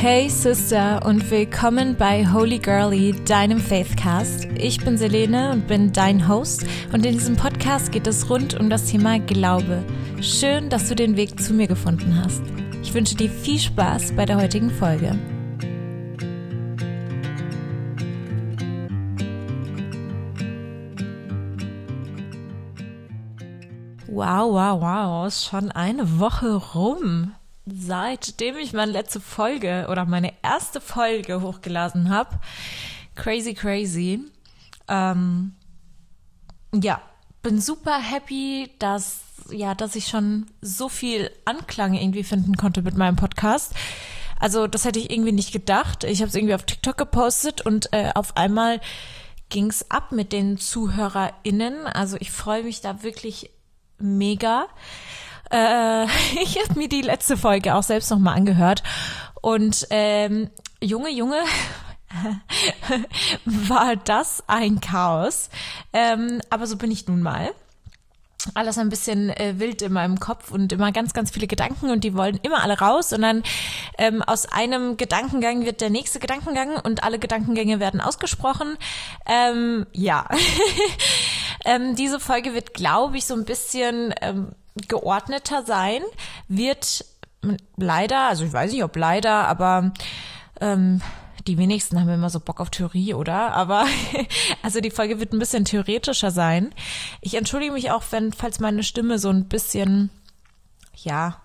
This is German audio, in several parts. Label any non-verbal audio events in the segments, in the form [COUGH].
Hey Sister und willkommen bei Holy Girly, deinem Faithcast. Ich bin Selene und bin dein Host und in diesem Podcast geht es rund um das Thema Glaube. Schön, dass du den Weg zu mir gefunden hast. Ich wünsche dir viel Spaß bei der heutigen Folge. Wow, wow, wow, ist schon eine Woche rum seitdem ich meine letzte Folge oder meine erste Folge hochgeladen habe. Crazy, crazy. Ähm, ja, bin super happy, dass ja, dass ich schon so viel Anklang irgendwie finden konnte mit meinem Podcast. Also das hätte ich irgendwie nicht gedacht. Ich habe es irgendwie auf TikTok gepostet und äh, auf einmal ging's ab mit den ZuhörerInnen. Also ich freue mich da wirklich mega. Äh, [LAUGHS] ich habe mir die letzte Folge auch selbst nochmal angehört. Und ähm, Junge, Junge, [LAUGHS] war das ein Chaos. Ähm, aber so bin ich nun mal. Alles ein bisschen äh, wild in meinem Kopf und immer ganz, ganz viele Gedanken und die wollen immer alle raus und dann ähm, aus einem Gedankengang wird der nächste Gedankengang und alle Gedankengänge werden ausgesprochen. Ähm, ja, [LAUGHS] ähm, diese Folge wird, glaube ich, so ein bisschen ähm, geordneter sein, wird leider, also ich weiß nicht, ob leider, aber ähm, die wenigsten haben immer so Bock auf Theorie, oder? Aber [LAUGHS] also die Folge wird ein bisschen theoretischer sein. Ich entschuldige mich auch, wenn, falls meine Stimme so ein bisschen, ja,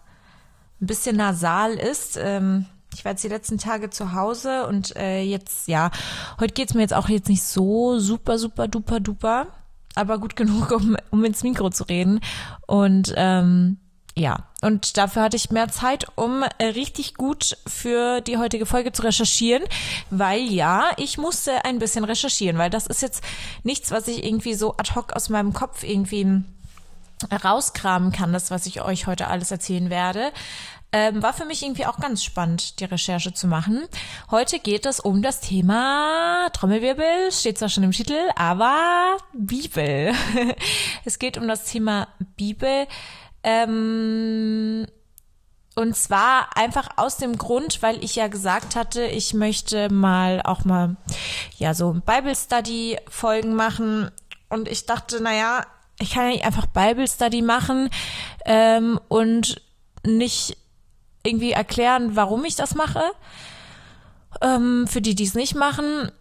ein bisschen nasal ist. Ähm, ich war jetzt die letzten Tage zu Hause und äh, jetzt, ja, heute geht's mir jetzt auch jetzt nicht so super, super, duper, duper aber gut genug, um, um ins Mikro zu reden. Und ähm, ja, und dafür hatte ich mehr Zeit, um richtig gut für die heutige Folge zu recherchieren, weil ja, ich musste ein bisschen recherchieren, weil das ist jetzt nichts, was ich irgendwie so ad hoc aus meinem Kopf irgendwie rauskramen kann, das, was ich euch heute alles erzählen werde, ähm, war für mich irgendwie auch ganz spannend, die Recherche zu machen. Heute geht es um das Thema Trommelwirbel, steht zwar schon im Titel, aber Bibel. [LAUGHS] es geht um das Thema Bibel. Ähm, und zwar einfach aus dem Grund, weil ich ja gesagt hatte, ich möchte mal auch mal ja so Bible Study Folgen machen. Und ich dachte, naja, ich kann ja nicht einfach Bible Study machen ähm, und nicht irgendwie erklären, warum ich das mache. Ähm, für die, die es nicht machen,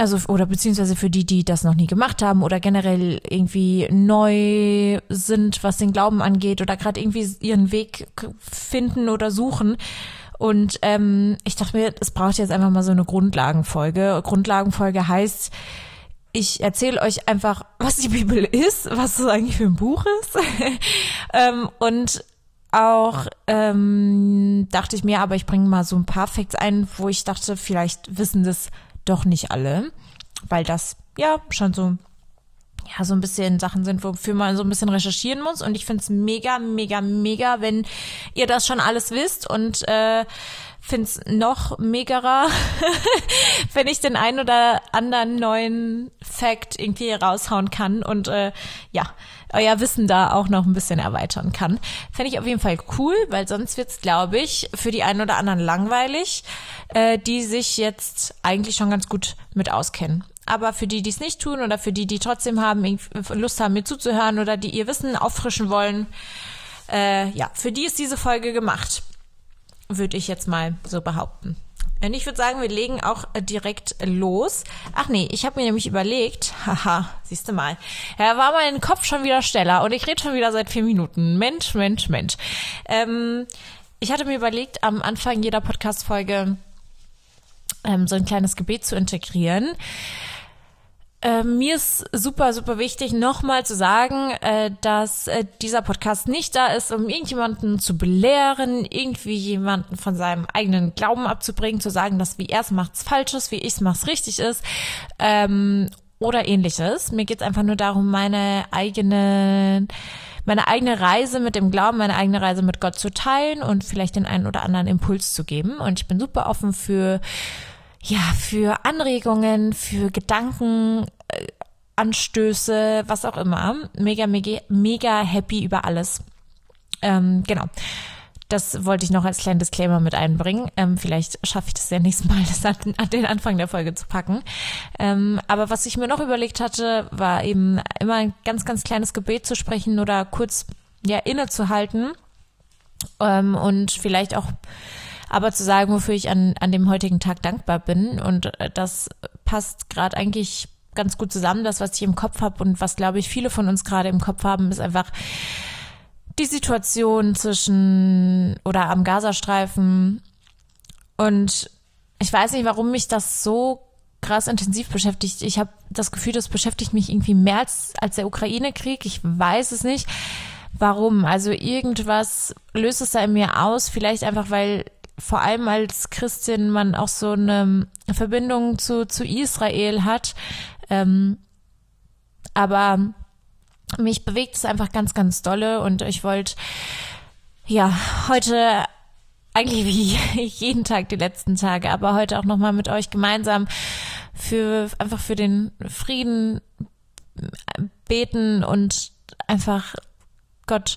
also oder beziehungsweise für die, die das noch nie gemacht haben oder generell irgendwie neu sind, was den Glauben angeht oder gerade irgendwie ihren Weg finden oder suchen. Und ähm, ich dachte mir, es braucht jetzt einfach mal so eine Grundlagenfolge. Grundlagenfolge heißt, ich erzähle euch einfach, was die Bibel ist, was es eigentlich für ein Buch ist. [LAUGHS] ähm, und auch ähm, dachte ich mir, aber ich bringe mal so ein paar Facts ein, wo ich dachte, vielleicht wissen das doch nicht alle, weil das ja schon so ja so ein bisschen Sachen sind, wofür man so ein bisschen recherchieren muss. Und ich finde es mega, mega, mega, wenn ihr das schon alles wisst und äh, finde es noch megarer, [LAUGHS] wenn ich den einen oder anderen neuen Fact irgendwie raushauen kann und äh, ja, euer Wissen da auch noch ein bisschen erweitern kann. Fände ich auf jeden Fall cool, weil sonst wird's, glaube ich, für die einen oder anderen langweilig, äh, die sich jetzt eigentlich schon ganz gut mit auskennen. Aber für die, die es nicht tun oder für die, die trotzdem haben, Lust haben, mir zuzuhören oder die ihr Wissen auffrischen wollen, äh, ja, für die ist diese Folge gemacht würde ich jetzt mal so behaupten. Und ich würde sagen, wir legen auch äh, direkt los. Ach nee, ich habe mir nämlich überlegt, [LAUGHS] haha, siehst du mal, ja, war mein Kopf schon wieder schneller und ich rede schon wieder seit vier Minuten. Mensch, Mensch, Mensch. Ähm, ich hatte mir überlegt, am Anfang jeder Podcast-Folge ähm, so ein kleines Gebet zu integrieren. Äh, mir ist super, super wichtig, nochmal zu sagen, äh, dass äh, dieser Podcast nicht da ist, um irgendjemanden zu belehren, irgendwie jemanden von seinem eigenen Glauben abzubringen, zu sagen, dass wie er es macht, falsch ist, wie ich es mache, richtig ist. Ähm, oder ähnliches. Mir geht es einfach nur darum, meine eigene, meine eigene Reise mit dem Glauben, meine eigene Reise mit Gott zu teilen und vielleicht den einen oder anderen Impuls zu geben. Und ich bin super offen für ja, für Anregungen, für Gedanken, äh, Anstöße, was auch immer. Mega, mega, mega happy über alles. Ähm, genau. Das wollte ich noch als kleinen Disclaimer mit einbringen. Ähm, vielleicht schaffe ich das ja nächstes Mal, [LAUGHS] das an, an, den Anfang der Folge zu packen. Ähm, aber was ich mir noch überlegt hatte, war eben immer ein ganz, ganz kleines Gebet zu sprechen oder kurz ja innezuhalten ähm, und vielleicht auch aber zu sagen, wofür ich an, an dem heutigen Tag dankbar bin. Und äh, das passt gerade eigentlich ganz gut zusammen. Das, was ich im Kopf habe und was, glaube ich, viele von uns gerade im Kopf haben, ist einfach die Situation zwischen oder am Gazastreifen. Und ich weiß nicht, warum mich das so krass intensiv beschäftigt. Ich habe das Gefühl, das beschäftigt mich irgendwie mehr als, als der Ukraine-Krieg. Ich weiß es nicht. Warum? Also irgendwas löst es da in mir aus. Vielleicht einfach, weil vor allem als Christin man auch so eine Verbindung zu, zu Israel hat. Ähm, aber mich bewegt es einfach ganz, ganz dolle und ich wollte ja heute eigentlich wie [LAUGHS] jeden Tag die letzten Tage, aber heute auch nochmal mit euch gemeinsam für einfach für den Frieden beten und einfach Gott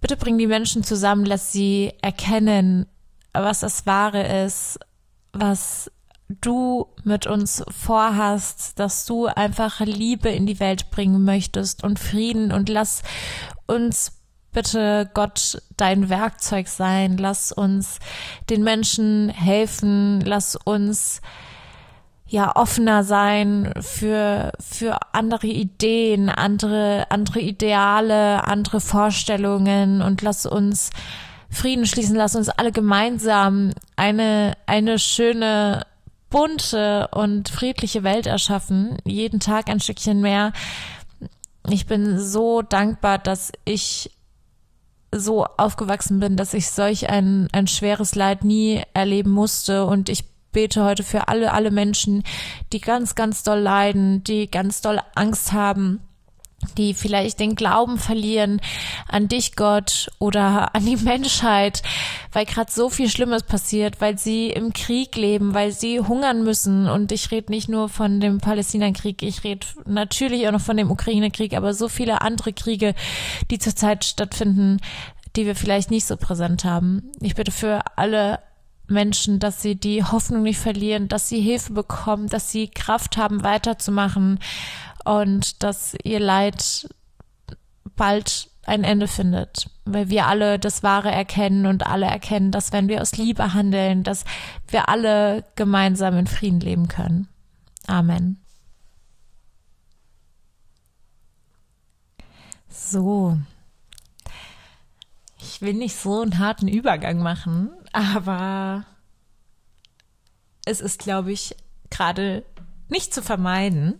Bitte bring die Menschen zusammen, lass sie erkennen, was das Wahre ist, was du mit uns vorhast, dass du einfach Liebe in die Welt bringen möchtest und Frieden. Und lass uns bitte Gott dein Werkzeug sein, lass uns den Menschen helfen, lass uns ja offener sein für für andere Ideen, andere andere Ideale, andere Vorstellungen und lass uns Frieden schließen, lass uns alle gemeinsam eine eine schöne bunte und friedliche Welt erschaffen, jeden Tag ein Stückchen mehr. Ich bin so dankbar, dass ich so aufgewachsen bin, dass ich solch ein, ein schweres Leid nie erleben musste und ich bete heute für alle, alle Menschen, die ganz, ganz doll leiden, die ganz doll Angst haben, die vielleicht den Glauben verlieren an dich, Gott, oder an die Menschheit, weil gerade so viel Schlimmes passiert, weil sie im Krieg leben, weil sie hungern müssen. Und ich rede nicht nur von dem Palästinakrieg, ich rede natürlich auch noch von dem Ukraine-Krieg, aber so viele andere Kriege, die zurzeit stattfinden, die wir vielleicht nicht so präsent haben. Ich bitte für alle Menschen, dass sie die Hoffnung nicht verlieren, dass sie Hilfe bekommen, dass sie Kraft haben, weiterzumachen und dass ihr Leid bald ein Ende findet, weil wir alle das Wahre erkennen und alle erkennen, dass wenn wir aus Liebe handeln, dass wir alle gemeinsam in Frieden leben können. Amen. So. Ich will nicht so einen harten Übergang machen, aber es ist, glaube ich, gerade nicht zu vermeiden.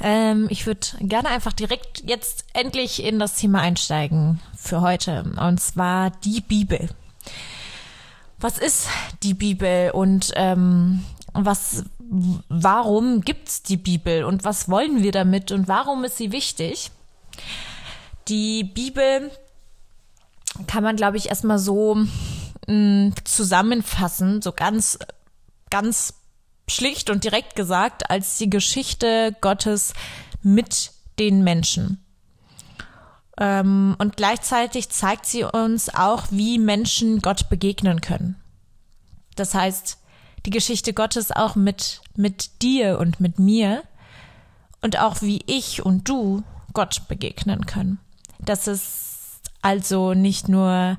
Ähm, ich würde gerne einfach direkt jetzt endlich in das Thema einsteigen für heute, und zwar die Bibel. Was ist die Bibel und ähm, was, warum gibt's die Bibel und was wollen wir damit und warum ist sie wichtig? Die Bibel kann man, glaube ich, erstmal so zusammenfassen, so ganz, ganz schlicht und direkt gesagt, als die Geschichte Gottes mit den Menschen. Ähm, und gleichzeitig zeigt sie uns auch, wie Menschen Gott begegnen können. Das heißt, die Geschichte Gottes auch mit, mit dir und mit mir und auch wie ich und du Gott begegnen können. Das ist also nicht nur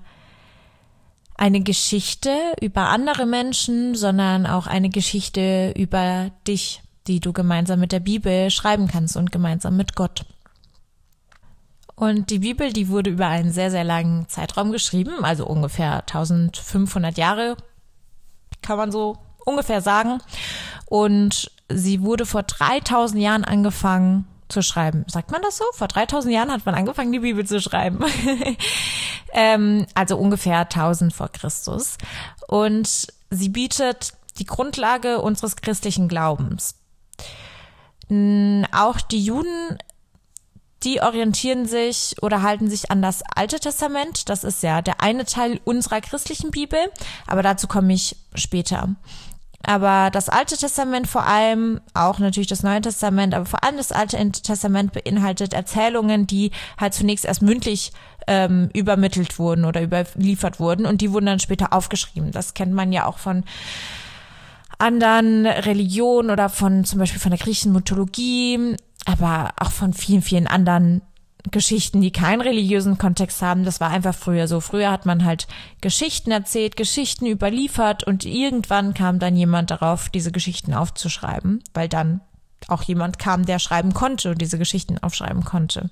eine Geschichte über andere Menschen, sondern auch eine Geschichte über dich, die du gemeinsam mit der Bibel schreiben kannst und gemeinsam mit Gott. Und die Bibel, die wurde über einen sehr, sehr langen Zeitraum geschrieben, also ungefähr 1500 Jahre, kann man so ungefähr sagen. Und sie wurde vor 3000 Jahren angefangen zu schreiben. Sagt man das so? Vor 3000 Jahren hat man angefangen, die Bibel zu schreiben. [LAUGHS] ähm, also ungefähr 1000 vor Christus. Und sie bietet die Grundlage unseres christlichen Glaubens. Auch die Juden, die orientieren sich oder halten sich an das Alte Testament. Das ist ja der eine Teil unserer christlichen Bibel, aber dazu komme ich später. Aber das Alte Testament vor allem, auch natürlich das Neue Testament, aber vor allem das Alte Testament beinhaltet Erzählungen, die halt zunächst erst mündlich ähm, übermittelt wurden oder überliefert wurden und die wurden dann später aufgeschrieben. Das kennt man ja auch von anderen Religionen oder von zum Beispiel von der griechischen Mythologie, aber auch von vielen, vielen anderen Geschichten, die keinen religiösen Kontext haben. Das war einfach früher so. Früher hat man halt Geschichten erzählt, Geschichten überliefert und irgendwann kam dann jemand darauf, diese Geschichten aufzuschreiben, weil dann auch jemand kam, der schreiben konnte und diese Geschichten aufschreiben konnte.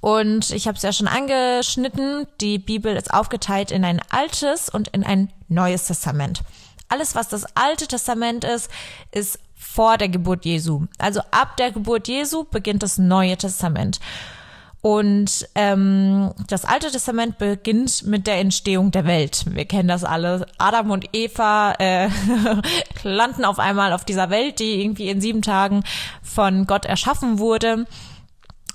Und ich habe es ja schon angeschnitten, die Bibel ist aufgeteilt in ein altes und in ein neues Testament. Alles, was das alte Testament ist, ist vor der Geburt Jesu. Also ab der Geburt Jesu beginnt das Neue Testament. Und ähm, das Alte Testament beginnt mit der Entstehung der Welt. Wir kennen das alle. Adam und Eva äh, [LAUGHS] landen auf einmal auf dieser Welt, die irgendwie in sieben Tagen von Gott erschaffen wurde.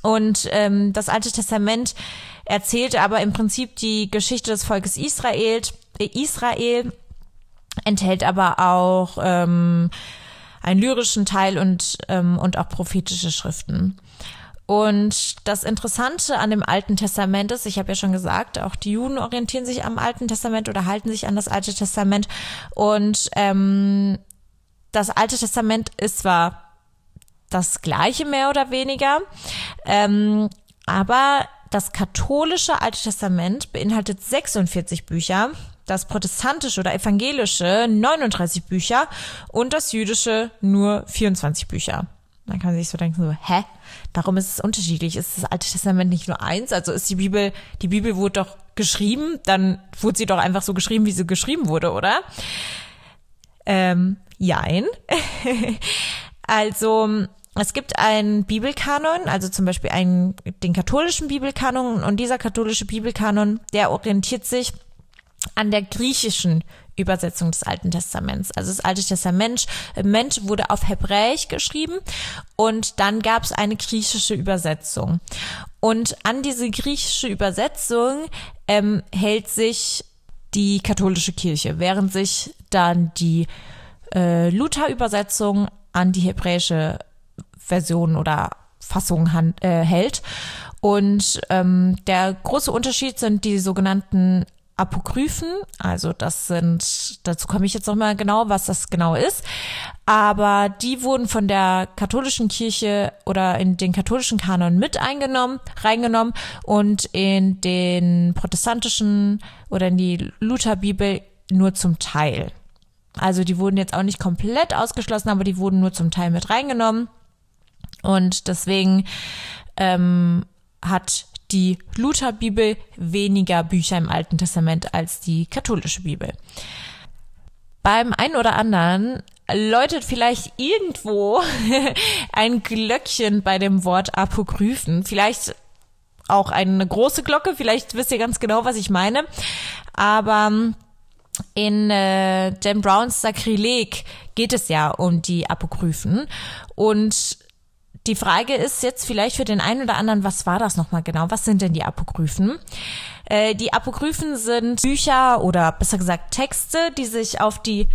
Und ähm, das Alte Testament erzählt aber im Prinzip die Geschichte des Volkes Israel. Israel enthält aber auch ähm, einen lyrischen Teil und, ähm, und auch prophetische Schriften. Und das Interessante an dem Alten Testament ist, ich habe ja schon gesagt, auch die Juden orientieren sich am Alten Testament oder halten sich an das Alte Testament. Und ähm, das Alte Testament ist zwar das gleiche mehr oder weniger, ähm, aber das katholische Alte Testament beinhaltet 46 Bücher das protestantische oder evangelische 39 Bücher und das jüdische nur 24 Bücher. Dann kann man sich so denken, so, hä? Darum ist es unterschiedlich. Ist das Alte Testament nicht nur eins? Also ist die Bibel, die Bibel wurde doch geschrieben, dann wurde sie doch einfach so geschrieben, wie sie geschrieben wurde, oder? Ähm, jein. [LAUGHS] also, es gibt einen Bibelkanon, also zum Beispiel einen, den katholischen Bibelkanon und dieser katholische Bibelkanon, der orientiert sich an der griechischen Übersetzung des Alten Testaments. Also das Alte Testament Mensch wurde auf Hebräisch geschrieben und dann gab es eine griechische Übersetzung. Und an diese griechische Übersetzung ähm, hält sich die katholische Kirche, während sich dann die äh, Luther-Übersetzung an die hebräische Version oder Fassung hand, äh, hält. Und ähm, der große Unterschied sind die sogenannten Apokryphen, also das sind, dazu komme ich jetzt nochmal genau, was das genau ist, aber die wurden von der katholischen Kirche oder in den katholischen Kanon mit eingenommen, reingenommen und in den protestantischen oder in die Lutherbibel nur zum Teil. Also die wurden jetzt auch nicht komplett ausgeschlossen, aber die wurden nur zum Teil mit reingenommen und deswegen ähm, hat die Lutherbibel weniger Bücher im Alten Testament als die katholische Bibel. Beim einen oder anderen läutet vielleicht irgendwo [LAUGHS] ein Glöckchen bei dem Wort Apokryphen. Vielleicht auch eine große Glocke, vielleicht wisst ihr ganz genau, was ich meine. Aber in äh, Dan Browns Sakrileg geht es ja um die Apokryphen. Und die Frage ist jetzt vielleicht für den einen oder anderen, was war das nochmal genau? Was sind denn die Apokryphen? Äh, die Apokryphen sind Bücher oder besser gesagt Texte, die sich auf die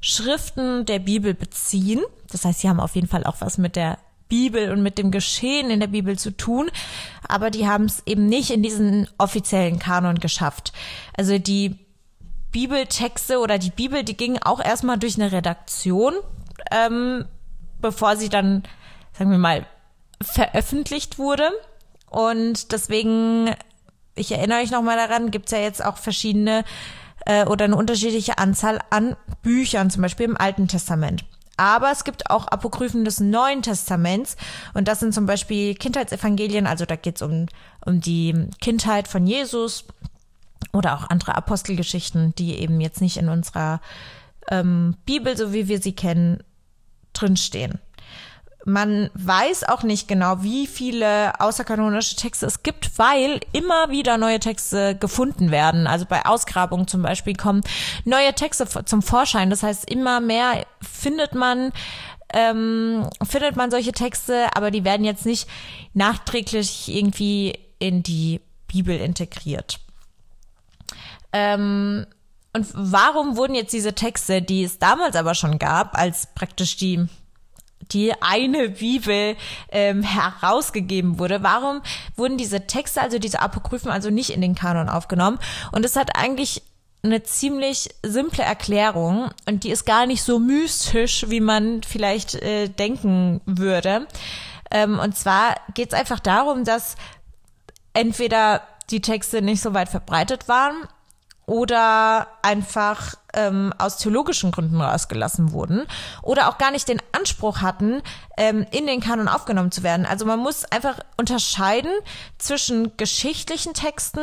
Schriften der Bibel beziehen. Das heißt, sie haben auf jeden Fall auch was mit der Bibel und mit dem Geschehen in der Bibel zu tun, aber die haben es eben nicht in diesen offiziellen Kanon geschafft. Also die Bibeltexte oder die Bibel, die gingen auch erstmal durch eine Redaktion, ähm, bevor sie dann sagen wir mal, veröffentlicht wurde. Und deswegen, ich erinnere euch nochmal daran, gibt es ja jetzt auch verschiedene äh, oder eine unterschiedliche Anzahl an Büchern, zum Beispiel im Alten Testament. Aber es gibt auch Apokryphen des Neuen Testaments und das sind zum Beispiel Kindheitsevangelien, also da geht es um, um die Kindheit von Jesus oder auch andere Apostelgeschichten, die eben jetzt nicht in unserer ähm, Bibel, so wie wir sie kennen, drinstehen. Man weiß auch nicht genau, wie viele außerkanonische Texte es gibt, weil immer wieder neue Texte gefunden werden. Also bei Ausgrabungen zum Beispiel kommen neue Texte zum Vorschein. Das heißt, immer mehr findet man ähm, findet man solche Texte, aber die werden jetzt nicht nachträglich irgendwie in die Bibel integriert. Ähm, und warum wurden jetzt diese Texte, die es damals aber schon gab, als praktisch die die eine Bibel ähm, herausgegeben wurde. Warum wurden diese Texte, also diese Apokryphen, also nicht in den Kanon aufgenommen? Und es hat eigentlich eine ziemlich simple Erklärung und die ist gar nicht so mystisch, wie man vielleicht äh, denken würde. Ähm, und zwar geht es einfach darum, dass entweder die Texte nicht so weit verbreitet waren oder einfach ähm, aus theologischen Gründen rausgelassen wurden oder auch gar nicht den Anspruch hatten, ähm, in den Kanon aufgenommen zu werden. Also man muss einfach unterscheiden zwischen geschichtlichen Texten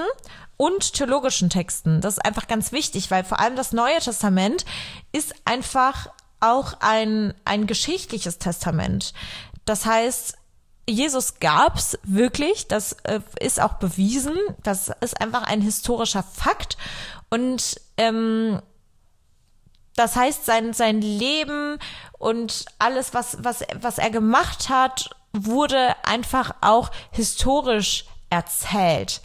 und theologischen Texten. Das ist einfach ganz wichtig, weil vor allem das Neue Testament ist einfach auch ein, ein geschichtliches Testament. Das heißt, Jesus gab's wirklich, das äh, ist auch bewiesen, das ist einfach ein historischer Fakt und ähm, das heißt, sein, sein Leben und alles, was, was, was er gemacht hat, wurde einfach auch historisch erzählt.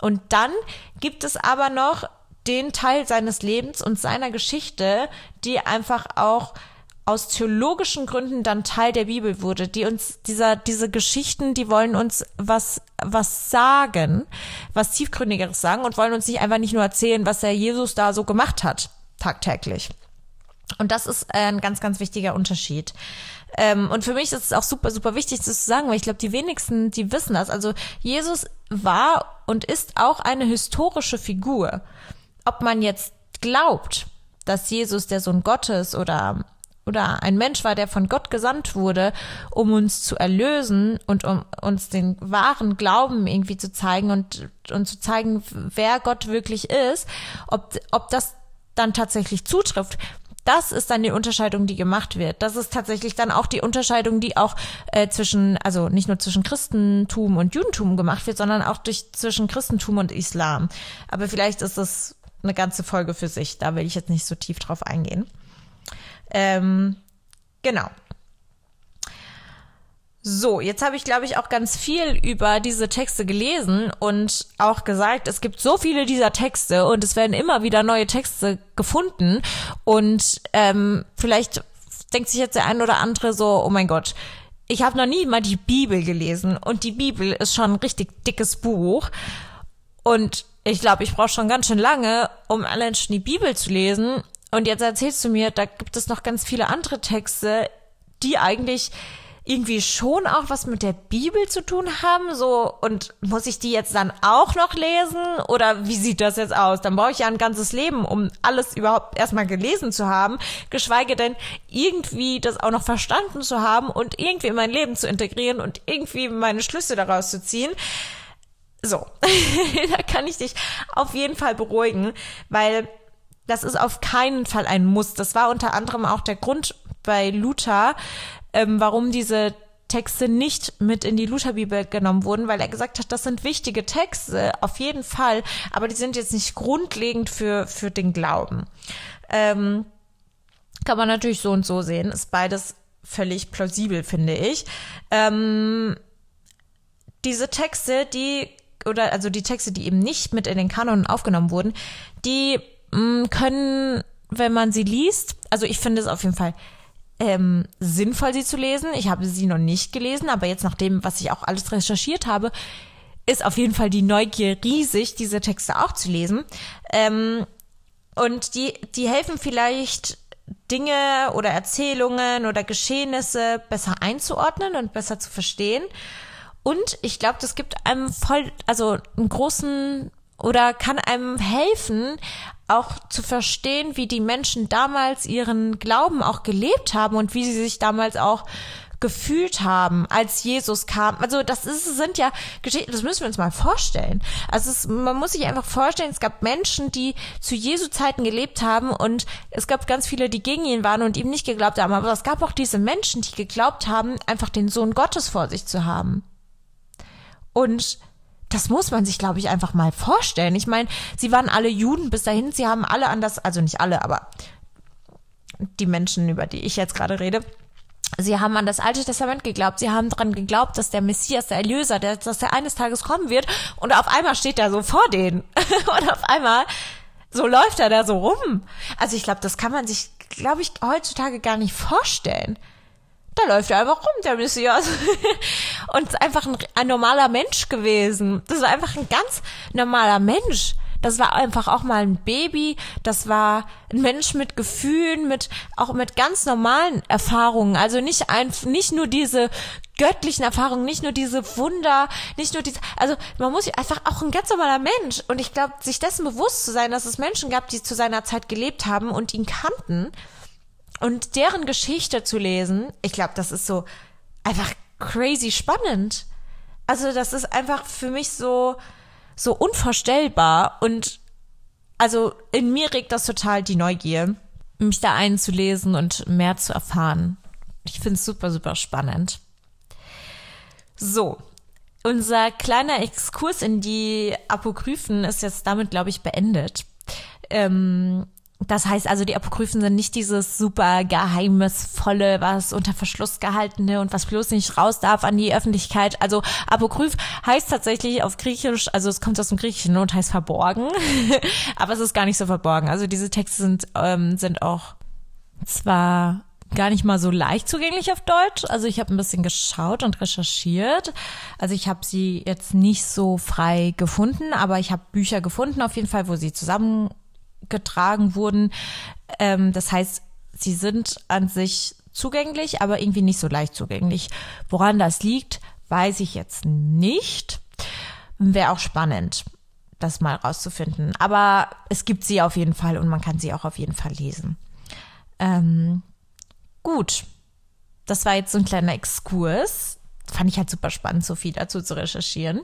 Und dann gibt es aber noch den Teil seines Lebens und seiner Geschichte, die einfach auch aus theologischen Gründen dann Teil der Bibel wurde, die uns dieser diese Geschichten, die wollen uns was was sagen, was tiefgründigeres sagen und wollen uns nicht einfach nicht nur erzählen, was der Jesus da so gemacht hat tagtäglich. Und das ist ein ganz ganz wichtiger Unterschied. Ähm, und für mich ist es auch super, super wichtig, das zu sagen, weil ich glaube, die wenigsten, die wissen das. Also Jesus war und ist auch eine historische Figur. Ob man jetzt glaubt, dass Jesus der Sohn Gottes oder oder ein Mensch war, der von Gott gesandt wurde, um uns zu erlösen und um uns den wahren Glauben irgendwie zu zeigen und, und zu zeigen, wer Gott wirklich ist, ob, ob das dann tatsächlich zutrifft. Das ist dann die Unterscheidung, die gemacht wird. Das ist tatsächlich dann auch die Unterscheidung, die auch äh, zwischen, also nicht nur zwischen Christentum und Judentum gemacht wird, sondern auch durch zwischen Christentum und Islam. Aber vielleicht ist das eine ganze Folge für sich. Da will ich jetzt nicht so tief drauf eingehen. Ähm, genau. So, jetzt habe ich, glaube ich, auch ganz viel über diese Texte gelesen und auch gesagt, es gibt so viele dieser Texte und es werden immer wieder neue Texte gefunden. Und ähm, vielleicht denkt sich jetzt der ein oder andere so, oh mein Gott, ich habe noch nie mal die Bibel gelesen und die Bibel ist schon ein richtig dickes Buch. Und ich glaube, ich brauche schon ganz schön lange, um allein schon die Bibel zu lesen. Und jetzt erzählst du mir, da gibt es noch ganz viele andere Texte, die eigentlich irgendwie schon auch was mit der Bibel zu tun haben, so und muss ich die jetzt dann auch noch lesen oder wie sieht das jetzt aus? Dann brauche ich ja ein ganzes Leben, um alles überhaupt erstmal gelesen zu haben, geschweige denn irgendwie das auch noch verstanden zu haben und irgendwie in mein Leben zu integrieren und irgendwie meine Schlüsse daraus zu ziehen. So, [LAUGHS] da kann ich dich auf jeden Fall beruhigen, weil das ist auf keinen Fall ein Muss. Das war unter anderem auch der Grund bei Luther, ähm, warum diese Texte nicht mit in die Lutherbibel genommen wurden, weil er gesagt hat, das sind wichtige Texte, auf jeden Fall, aber die sind jetzt nicht grundlegend für, für den Glauben. Ähm, kann man natürlich so und so sehen, ist beides völlig plausibel, finde ich. Ähm, diese Texte, die, oder also die Texte, die eben nicht mit in den Kanon aufgenommen wurden, die können, wenn man sie liest, also ich finde es auf jeden Fall ähm, sinnvoll, sie zu lesen. Ich habe sie noch nicht gelesen, aber jetzt nach dem, was ich auch alles recherchiert habe, ist auf jeden Fall die Neugier riesig, diese Texte auch zu lesen. Ähm, und die, die helfen vielleicht Dinge oder Erzählungen oder Geschehnisse besser einzuordnen und besser zu verstehen. Und ich glaube, das gibt einem voll, also einen großen oder kann einem helfen, auch zu verstehen, wie die Menschen damals ihren Glauben auch gelebt haben und wie sie sich damals auch gefühlt haben, als Jesus kam. Also das ist, sind ja Geschichten, das müssen wir uns mal vorstellen. Also es, man muss sich einfach vorstellen, es gab Menschen, die zu Jesu Zeiten gelebt haben und es gab ganz viele, die gegen ihn waren und ihm nicht geglaubt haben. Aber es gab auch diese Menschen, die geglaubt haben, einfach den Sohn Gottes vor sich zu haben. Und das muss man sich, glaube ich, einfach mal vorstellen. Ich meine, sie waren alle Juden bis dahin, sie haben alle an das, also nicht alle, aber die Menschen, über die ich jetzt gerade rede, Sie haben an das Alte Testament geglaubt. Sie haben daran geglaubt, dass der Messias, der Erlöser, der, dass er eines Tages kommen wird. Und auf einmal steht er so vor denen. [LAUGHS] und auf einmal So läuft er da so rum. Also ich glaube, das kann man sich, glaube ich, heutzutage gar nicht vorstellen. Da läuft er einfach rum, der Messias. [LAUGHS] Und ist einfach ein, ein normaler Mensch gewesen. Das war einfach ein ganz normaler Mensch. Das war einfach auch mal ein Baby. Das war ein Mensch mit Gefühlen, mit, auch mit ganz normalen Erfahrungen. Also nicht ein, nicht nur diese göttlichen Erfahrungen, nicht nur diese Wunder, nicht nur diese, also man muss einfach auch ein ganz normaler Mensch. Und ich glaube, sich dessen bewusst zu sein, dass es Menschen gab, die zu seiner Zeit gelebt haben und ihn kannten und deren Geschichte zu lesen, ich glaube, das ist so einfach crazy spannend. Also das ist einfach für mich so, so unvorstellbar und also in mir regt das total die Neugier, mich da einzulesen und mehr zu erfahren. Ich finde es super, super spannend. So, unser kleiner Exkurs in die Apokryphen ist jetzt damit, glaube ich, beendet. Ähm, das heißt also, die Apokryphen sind nicht dieses super geheimnisvolle, was unter Verschluss gehaltene und was bloß nicht raus darf an die Öffentlichkeit. Also Apokryph heißt tatsächlich auf Griechisch, also es kommt aus dem Griechischen und heißt verborgen, [LAUGHS] aber es ist gar nicht so verborgen. Also diese Texte sind, ähm, sind auch zwar gar nicht mal so leicht zugänglich auf Deutsch. Also ich habe ein bisschen geschaut und recherchiert. Also ich habe sie jetzt nicht so frei gefunden, aber ich habe Bücher gefunden auf jeden Fall, wo sie zusammen getragen wurden. Ähm, das heißt, sie sind an sich zugänglich, aber irgendwie nicht so leicht zugänglich. Woran das liegt, weiß ich jetzt nicht. Wäre auch spannend, das mal rauszufinden. Aber es gibt sie auf jeden Fall und man kann sie auch auf jeden Fall lesen. Ähm, gut. Das war jetzt so ein kleiner Exkurs. Fand ich halt super spannend, so viel dazu zu recherchieren.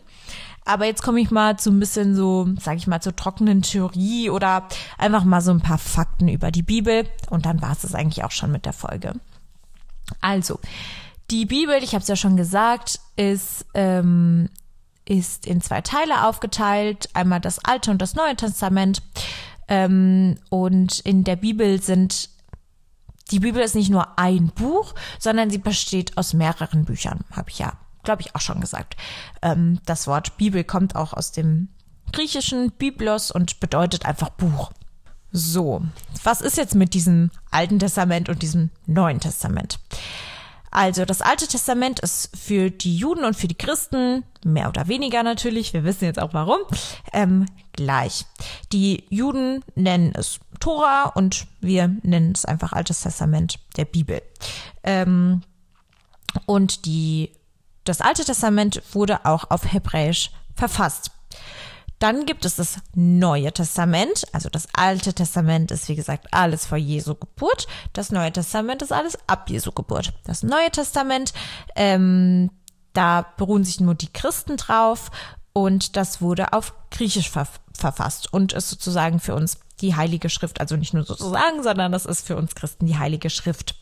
Aber jetzt komme ich mal zu ein bisschen so, sage ich mal, zur trockenen Theorie oder einfach mal so ein paar Fakten über die Bibel. Und dann war es das eigentlich auch schon mit der Folge. Also, die Bibel, ich habe es ja schon gesagt, ist, ähm, ist in zwei Teile aufgeteilt. Einmal das Alte und das Neue Testament. Ähm, und in der Bibel sind die Bibel ist nicht nur ein Buch, sondern sie besteht aus mehreren Büchern, habe ich ja glaube ich, auch schon gesagt. Ähm, das Wort Bibel kommt auch aus dem griechischen Biblos und bedeutet einfach Buch. So, was ist jetzt mit diesem Alten Testament und diesem Neuen Testament? Also das Alte Testament ist für die Juden und für die Christen, mehr oder weniger natürlich, wir wissen jetzt auch warum, ähm, gleich. Die Juden nennen es Tora und wir nennen es einfach Altes Testament der Bibel. Ähm, und die das Alte Testament wurde auch auf Hebräisch verfasst. Dann gibt es das Neue Testament. Also das Alte Testament ist, wie gesagt, alles vor Jesu Geburt. Das Neue Testament ist alles ab Jesu Geburt. Das Neue Testament, ähm, da beruhen sich nur die Christen drauf und das wurde auf Griechisch ver verfasst und ist sozusagen für uns die Heilige Schrift. Also nicht nur sozusagen, sondern das ist für uns Christen die Heilige Schrift.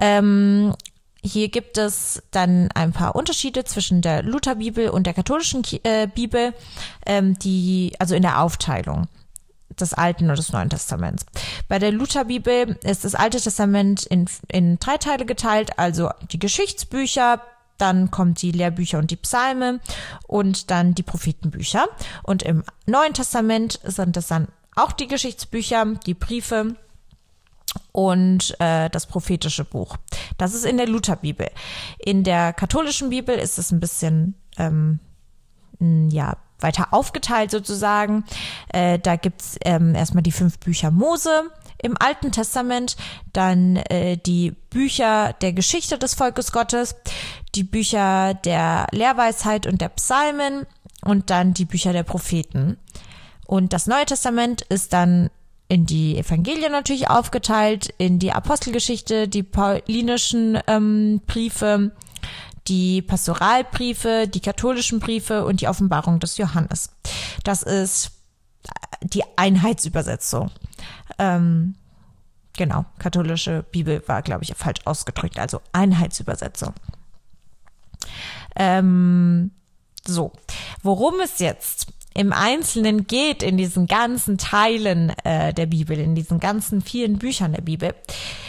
Ähm, hier gibt es dann ein paar Unterschiede zwischen der Lutherbibel und der katholischen äh, Bibel, ähm, die, also in der Aufteilung des Alten und des Neuen Testaments. Bei der Lutherbibel ist das Alte Testament in, in drei Teile geteilt, also die Geschichtsbücher, dann kommt die Lehrbücher und die Psalme und dann die Prophetenbücher. Und im Neuen Testament sind das dann auch die Geschichtsbücher, die Briefe und äh, das prophetische Buch. Das ist in der Lutherbibel. In der katholischen Bibel ist es ein bisschen ähm, ja weiter aufgeteilt sozusagen. Äh, da gibt's ähm, erstmal die fünf Bücher Mose im Alten Testament, dann äh, die Bücher der Geschichte des Volkes Gottes, die Bücher der Lehrweisheit und der Psalmen und dann die Bücher der Propheten. Und das Neue Testament ist dann in die Evangelien natürlich aufgeteilt, in die Apostelgeschichte, die paulinischen ähm, Briefe, die Pastoralbriefe, die katholischen Briefe und die Offenbarung des Johannes. Das ist die Einheitsübersetzung. Ähm, genau, katholische Bibel war, glaube ich, falsch ausgedrückt, also Einheitsübersetzung. Ähm, so, worum es jetzt im Einzelnen geht in diesen ganzen Teilen äh, der Bibel, in diesen ganzen vielen Büchern der Bibel.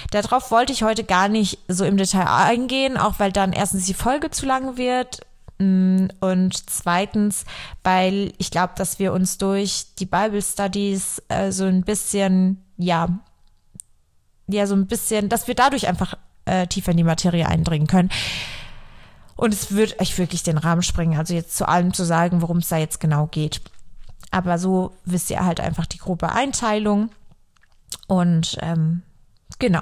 Darauf wollte ich heute gar nicht so im Detail eingehen, auch weil dann erstens die Folge zu lang wird. Mm, und zweitens, weil ich glaube, dass wir uns durch die Bible Studies äh, so ein bisschen, ja, ja, so ein bisschen, dass wir dadurch einfach äh, tiefer in die Materie eindringen können. Und es wird euch wirklich den Rahmen sprengen, also jetzt zu allem zu sagen, worum es da jetzt genau geht. Aber so wisst ihr halt einfach die grobe Einteilung. Und ähm, genau.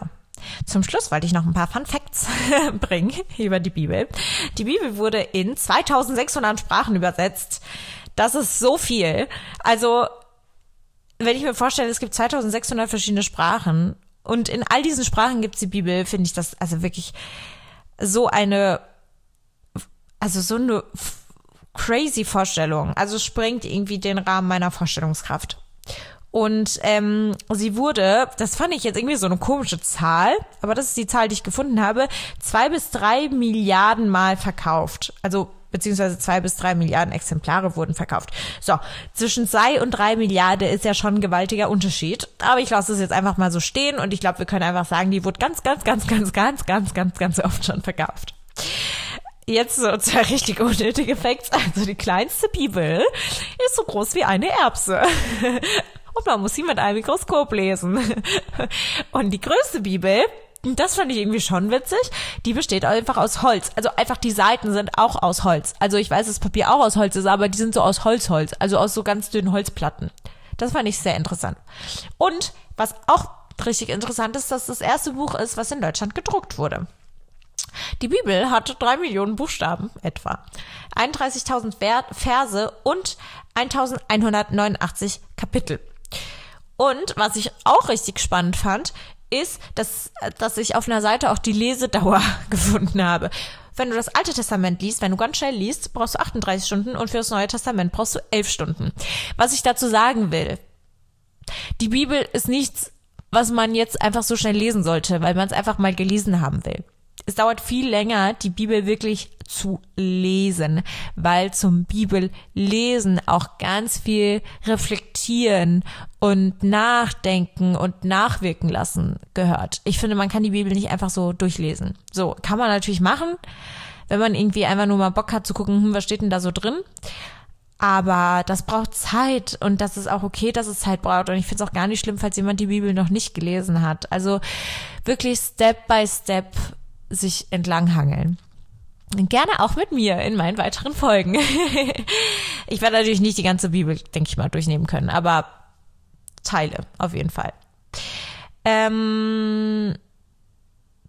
Zum Schluss wollte ich noch ein paar Fun Facts [LAUGHS] bringen über die Bibel. Die Bibel wurde in 2600 Sprachen übersetzt. Das ist so viel. Also, wenn ich mir vorstelle, es gibt 2600 verschiedene Sprachen und in all diesen Sprachen gibt es die Bibel, finde ich das also wirklich so eine, also so eine crazy Vorstellung. Also sprengt irgendwie den Rahmen meiner Vorstellungskraft. Und ähm, sie wurde, das fand ich jetzt irgendwie so eine komische Zahl, aber das ist die Zahl, die ich gefunden habe, zwei bis drei Milliarden Mal verkauft. Also beziehungsweise zwei bis drei Milliarden Exemplare wurden verkauft. So, zwischen zwei und drei Milliarden ist ja schon ein gewaltiger Unterschied. Aber ich lasse es jetzt einfach mal so stehen und ich glaube, wir können einfach sagen, die wurde ganz, ganz, ganz, ganz, ganz, ganz, ganz, ganz oft schon verkauft. Jetzt so zwei richtig unnötige Facts. Also die kleinste Bibel ist so groß wie eine Erbse [LAUGHS] und man muss sie mit einem Mikroskop lesen. [LAUGHS] Und die größte Bibel, das fand ich irgendwie schon witzig. Die besteht einfach aus Holz. Also einfach die Seiten sind auch aus Holz. Also ich weiß, dass Papier auch aus Holz ist, aber die sind so aus Holzholz, also aus so ganz dünnen Holzplatten. Das fand ich sehr interessant. Und was auch richtig interessant ist, dass das erste Buch ist, was in Deutschland gedruckt wurde. Die Bibel hat drei Millionen Buchstaben etwa, 31.000 Verse und 1189 Kapitel. Und was ich auch richtig spannend fand, ist, dass, dass ich auf einer Seite auch die Lesedauer [LAUGHS] gefunden habe. Wenn du das Alte Testament liest, wenn du ganz schnell liest, brauchst du 38 Stunden und für das Neue Testament brauchst du 11 Stunden. Was ich dazu sagen will, die Bibel ist nichts, was man jetzt einfach so schnell lesen sollte, weil man es einfach mal gelesen haben will es dauert viel länger, die Bibel wirklich zu lesen, weil zum Bibellesen auch ganz viel reflektieren und nachdenken und nachwirken lassen gehört. Ich finde, man kann die Bibel nicht einfach so durchlesen. So, kann man natürlich machen, wenn man irgendwie einfach nur mal Bock hat zu gucken, hm, was steht denn da so drin. Aber das braucht Zeit und das ist auch okay, dass es Zeit braucht. Und ich finde es auch gar nicht schlimm, falls jemand die Bibel noch nicht gelesen hat. Also wirklich Step by Step sich entlanghangeln. Gerne auch mit mir in meinen weiteren Folgen. [LAUGHS] ich werde natürlich nicht die ganze Bibel, denke ich mal, durchnehmen können, aber Teile auf jeden Fall. Ähm,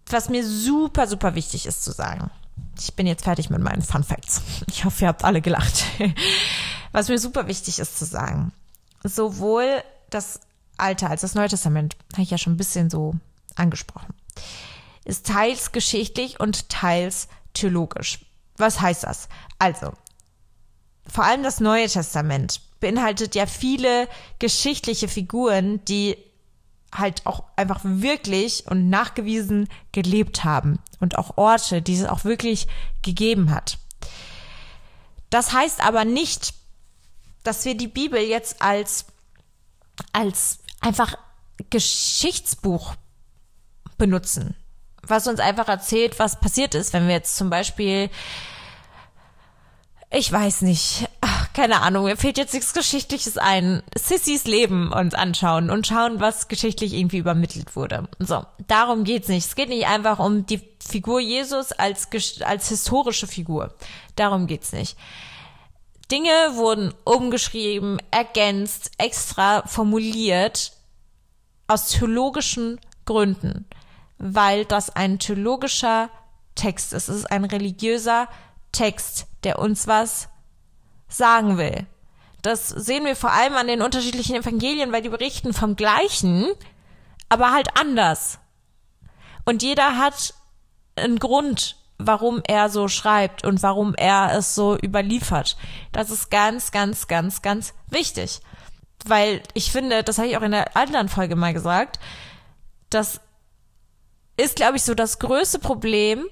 was mir super, super wichtig ist zu sagen. Ich bin jetzt fertig mit meinen Fun Facts. Ich hoffe, ihr habt alle gelacht. [LAUGHS] Was mir super wichtig ist zu sagen. Sowohl das Alte als das Neue Testament habe ich ja schon ein bisschen so angesprochen ist teils geschichtlich und teils theologisch. Was heißt das? Also, vor allem das Neue Testament beinhaltet ja viele geschichtliche Figuren, die halt auch einfach wirklich und nachgewiesen gelebt haben und auch Orte, die es auch wirklich gegeben hat. Das heißt aber nicht, dass wir die Bibel jetzt als, als einfach Geschichtsbuch benutzen was uns einfach erzählt, was passiert ist, wenn wir jetzt zum Beispiel, ich weiß nicht, keine Ahnung, mir fehlt jetzt nichts Geschichtliches ein, Sissys Leben uns anschauen und schauen, was geschichtlich irgendwie übermittelt wurde. So, darum geht's nicht. Es geht nicht einfach um die Figur Jesus als, als historische Figur. Darum geht's nicht. Dinge wurden umgeschrieben, ergänzt, extra formuliert aus theologischen Gründen weil das ein theologischer Text ist. Es ist ein religiöser Text, der uns was sagen will. Das sehen wir vor allem an den unterschiedlichen Evangelien, weil die berichten vom Gleichen, aber halt anders. Und jeder hat einen Grund, warum er so schreibt und warum er es so überliefert. Das ist ganz, ganz, ganz, ganz wichtig. Weil ich finde, das habe ich auch in der anderen Folge mal gesagt, dass ist, glaube ich, so das größte Problem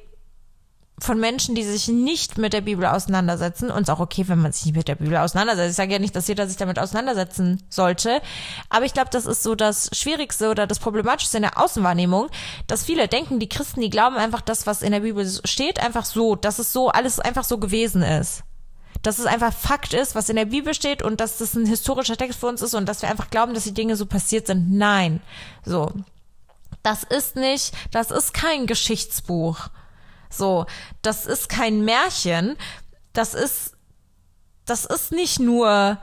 von Menschen, die sich nicht mit der Bibel auseinandersetzen. Und es ist auch okay, wenn man sich nicht mit der Bibel auseinandersetzt. Ich sage ja nicht, dass jeder sich damit auseinandersetzen sollte. Aber ich glaube, das ist so das Schwierigste oder das Problematische in der Außenwahrnehmung, dass viele denken, die Christen, die glauben einfach das, was in der Bibel steht, einfach so, dass es so alles einfach so gewesen ist. Dass es einfach Fakt ist, was in der Bibel steht und dass das ein historischer Text für uns ist und dass wir einfach glauben, dass die Dinge so passiert sind. Nein. So. Das ist nicht, das ist kein Geschichtsbuch so, das ist kein Märchen, das ist, das ist nicht nur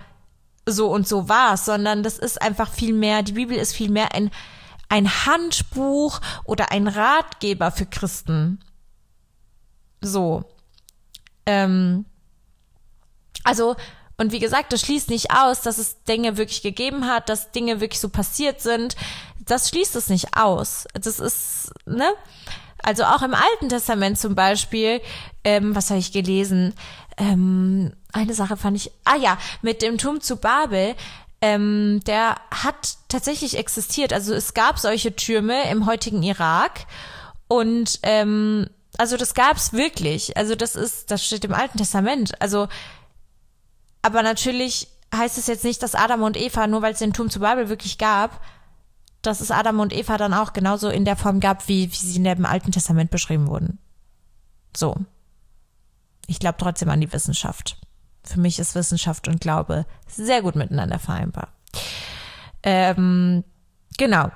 so und so war, sondern das ist einfach viel mehr, die Bibel ist viel mehr ein, ein Handbuch oder ein Ratgeber für Christen. So. Ähm, also, und wie gesagt, das schließt nicht aus, dass es Dinge wirklich gegeben hat, dass Dinge wirklich so passiert sind. Das schließt es nicht aus. Das ist, ne? Also auch im Alten Testament zum Beispiel, ähm, was habe ich gelesen? Ähm, eine Sache fand ich, ah ja, mit dem Turm zu Babel, ähm, der hat tatsächlich existiert. Also es gab solche Türme im heutigen Irak und ähm, also das gab's wirklich. Also das ist, das steht im Alten Testament. Also, aber natürlich heißt es jetzt nicht, dass Adam und Eva, nur weil es den Turm zu Babel wirklich gab, dass es Adam und Eva dann auch genauso in der Form gab, wie, wie sie in dem Alten Testament beschrieben wurden. So. Ich glaube trotzdem an die Wissenschaft. Für mich ist Wissenschaft und Glaube sehr gut miteinander vereinbar. Ähm, genau.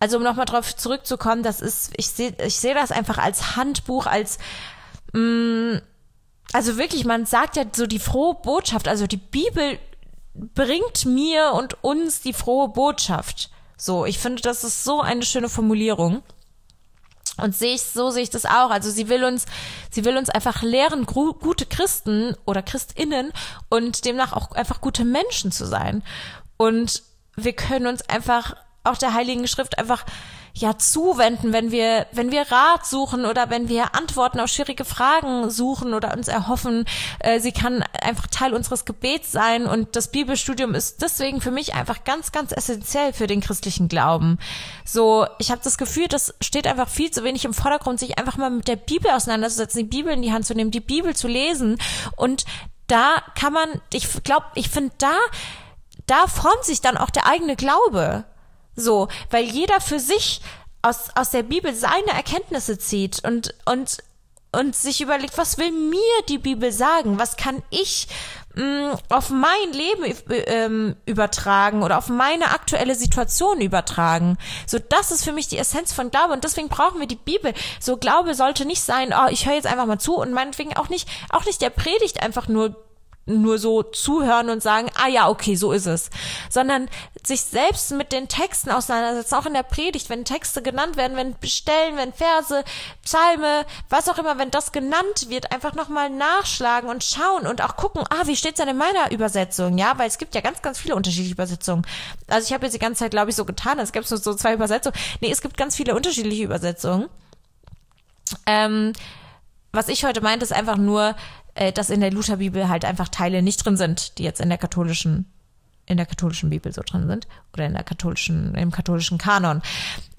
Also um nochmal drauf zurückzukommen, das ist, ich sehe ich sehe das einfach als Handbuch, als mh, mm, also wirklich, man sagt ja so die frohe Botschaft, also die Bibel bringt mir und uns die frohe Botschaft. So, ich finde, das ist so eine schöne Formulierung. Und sehe ich, so sehe ich das auch. Also sie will uns, sie will uns einfach lehren, gute Christen oder Christinnen und demnach auch einfach gute Menschen zu sein. Und wir können uns einfach auch der Heiligen Schrift einfach ja zuwenden, wenn wir, wenn wir Rat suchen oder wenn wir Antworten auf schwierige Fragen suchen oder uns erhoffen. Äh, sie kann einfach Teil unseres Gebets sein und das Bibelstudium ist deswegen für mich einfach ganz, ganz essentiell für den christlichen Glauben. So, ich habe das Gefühl, das steht einfach viel zu wenig im Vordergrund, sich einfach mal mit der Bibel auseinanderzusetzen, die Bibel in die Hand zu nehmen, die Bibel zu lesen und da kann man, ich glaube, ich finde da, da formt sich dann auch der eigene Glaube. So, weil jeder für sich aus, aus der Bibel seine Erkenntnisse zieht und, und, und sich überlegt, was will mir die Bibel sagen? Was kann ich mh, mm, auf mein Leben ähm, übertragen oder auf meine aktuelle Situation übertragen? So, das ist für mich die Essenz von Glaube und deswegen brauchen wir die Bibel. So, Glaube sollte nicht sein, oh, ich höre jetzt einfach mal zu und meinetwegen auch nicht, auch nicht der Predigt einfach nur nur so zuhören und sagen, ah ja, okay, so ist es, sondern sich selbst mit den Texten auseinandersetzen, auch in der Predigt, wenn Texte genannt werden, wenn Stellen, wenn Verse, Psalme, was auch immer, wenn das genannt wird, einfach nochmal nachschlagen und schauen und auch gucken, ah, wie steht's denn in meiner Übersetzung, ja, weil es gibt ja ganz, ganz viele unterschiedliche Übersetzungen. Also ich habe jetzt die ganze Zeit, glaube ich, so getan, es gibt nur so zwei Übersetzungen. Nee, es gibt ganz viele unterschiedliche Übersetzungen. Ähm, was ich heute meinte, ist einfach nur, äh, dass in der Lutherbibel halt einfach Teile nicht drin sind, die jetzt in der katholischen in der katholischen Bibel so drin sind oder in der katholischen im katholischen Kanon.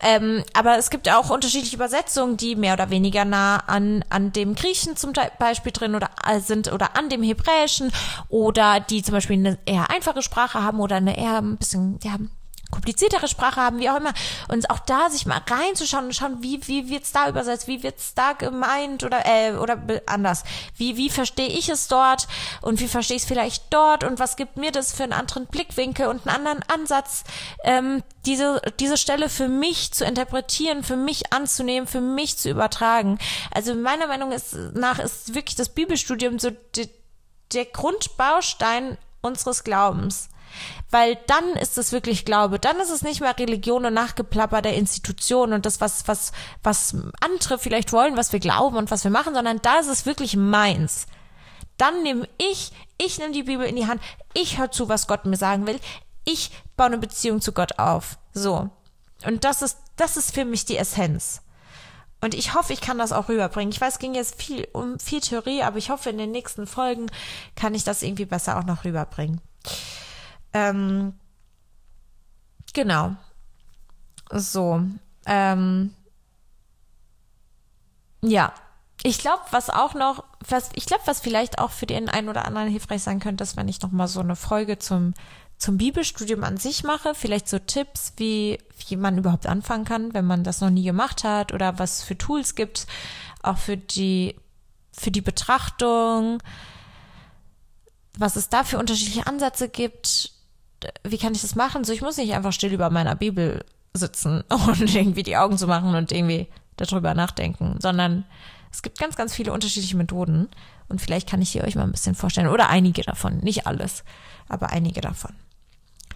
Ähm, aber es gibt auch unterschiedliche Übersetzungen, die mehr oder weniger nah an an dem Griechen zum Beispiel drin oder äh, sind oder an dem Hebräischen oder die zum Beispiel eine eher einfache Sprache haben oder eine eher ein bisschen ja kompliziertere Sprache haben, wie auch immer. Und auch da sich mal reinzuschauen und schauen, wie, wie wird's da übersetzt, wie wird's da gemeint oder, äh, oder anders. Wie, wie verstehe ich es dort und wie verstehe ich es vielleicht dort und was gibt mir das für einen anderen Blickwinkel und einen anderen Ansatz, ähm, diese, diese Stelle für mich zu interpretieren, für mich anzunehmen, für mich zu übertragen. Also meiner Meinung nach ist wirklich das Bibelstudium so die, der Grundbaustein unseres Glaubens. Weil dann ist es wirklich Glaube, dann ist es nicht mehr Religion und Nachgeplapper der Institution und das, was, was, was andere vielleicht wollen, was wir glauben und was wir machen, sondern da ist es wirklich meins. Dann nehme ich, ich nehme die Bibel in die Hand, ich höre zu, was Gott mir sagen will, ich baue eine Beziehung zu Gott auf. So. Und das ist, das ist für mich die Essenz. Und ich hoffe, ich kann das auch rüberbringen. Ich weiß, es ging jetzt viel um viel Theorie, aber ich hoffe, in den nächsten Folgen kann ich das irgendwie besser auch noch rüberbringen. Ähm, genau. So. Ähm, ja. ich glaube, was auch noch, was, ich glaube, was vielleicht auch für den einen oder anderen hilfreich sein könnte, ist, wenn ich noch mal so eine Folge zum zum Bibelstudium an sich mache, vielleicht so Tipps, wie, wie man überhaupt anfangen kann, wenn man das noch nie gemacht hat oder was für Tools gibt, auch für die, für die Betrachtung, was es da für unterschiedliche Ansätze gibt, wie kann ich das machen? So, ich muss nicht einfach still über meiner Bibel sitzen [LAUGHS] und irgendwie die Augen zu machen und irgendwie darüber nachdenken, sondern es gibt ganz, ganz viele unterschiedliche Methoden und vielleicht kann ich die euch mal ein bisschen vorstellen oder einige davon, nicht alles, aber einige davon.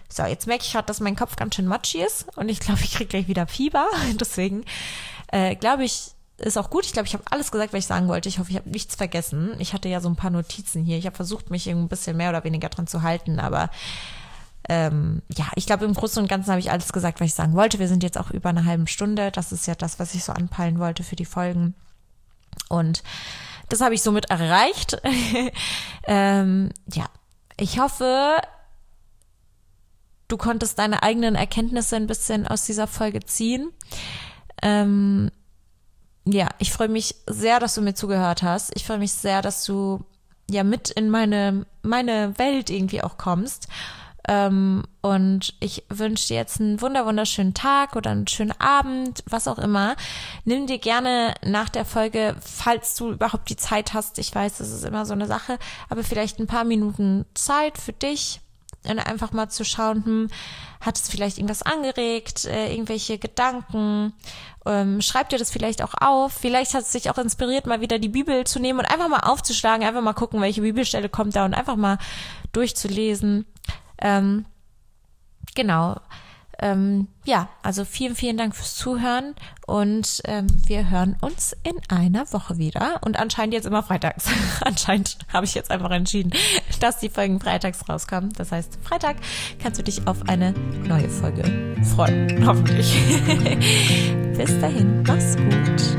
So, jetzt merke ich gerade, dass mein Kopf ganz schön matschig ist und ich glaube, ich kriege gleich wieder Fieber. [LAUGHS] Deswegen äh, glaube ich, ist auch gut. Ich glaube, ich habe alles gesagt, was ich sagen wollte. Ich hoffe, ich habe nichts vergessen. Ich hatte ja so ein paar Notizen hier. Ich habe versucht, mich ein bisschen mehr oder weniger dran zu halten, aber ähm, ja, ich glaube, im Großen und Ganzen habe ich alles gesagt, was ich sagen wollte. Wir sind jetzt auch über eine halbe Stunde. Das ist ja das, was ich so anpeilen wollte für die Folgen. Und das habe ich somit erreicht. [LAUGHS] ähm, ja, ich hoffe, du konntest deine eigenen Erkenntnisse ein bisschen aus dieser Folge ziehen. Ähm, ja, ich freue mich sehr, dass du mir zugehört hast. Ich freue mich sehr, dass du ja mit in meine, meine Welt irgendwie auch kommst. Ähm, und ich wünsche dir jetzt einen wunder wunderschönen Tag oder einen schönen Abend, was auch immer. Nimm dir gerne nach der Folge, falls du überhaupt die Zeit hast, ich weiß, das ist immer so eine Sache, aber vielleicht ein paar Minuten Zeit für dich, und einfach mal zu schauen, hm, hat es vielleicht irgendwas angeregt, äh, irgendwelche Gedanken, ähm, schreib dir das vielleicht auch auf, vielleicht hat es dich auch inspiriert, mal wieder die Bibel zu nehmen und einfach mal aufzuschlagen, einfach mal gucken, welche Bibelstelle kommt da und einfach mal durchzulesen. Ähm, genau. Ähm, ja, also vielen, vielen Dank fürs Zuhören und ähm, wir hören uns in einer Woche wieder und anscheinend jetzt immer freitags. [LAUGHS] anscheinend habe ich jetzt einfach entschieden, dass die Folgen freitags rauskommen. Das heißt, Freitag kannst du dich auf eine neue Folge freuen. Hoffentlich. [LAUGHS] Bis dahin, mach's gut.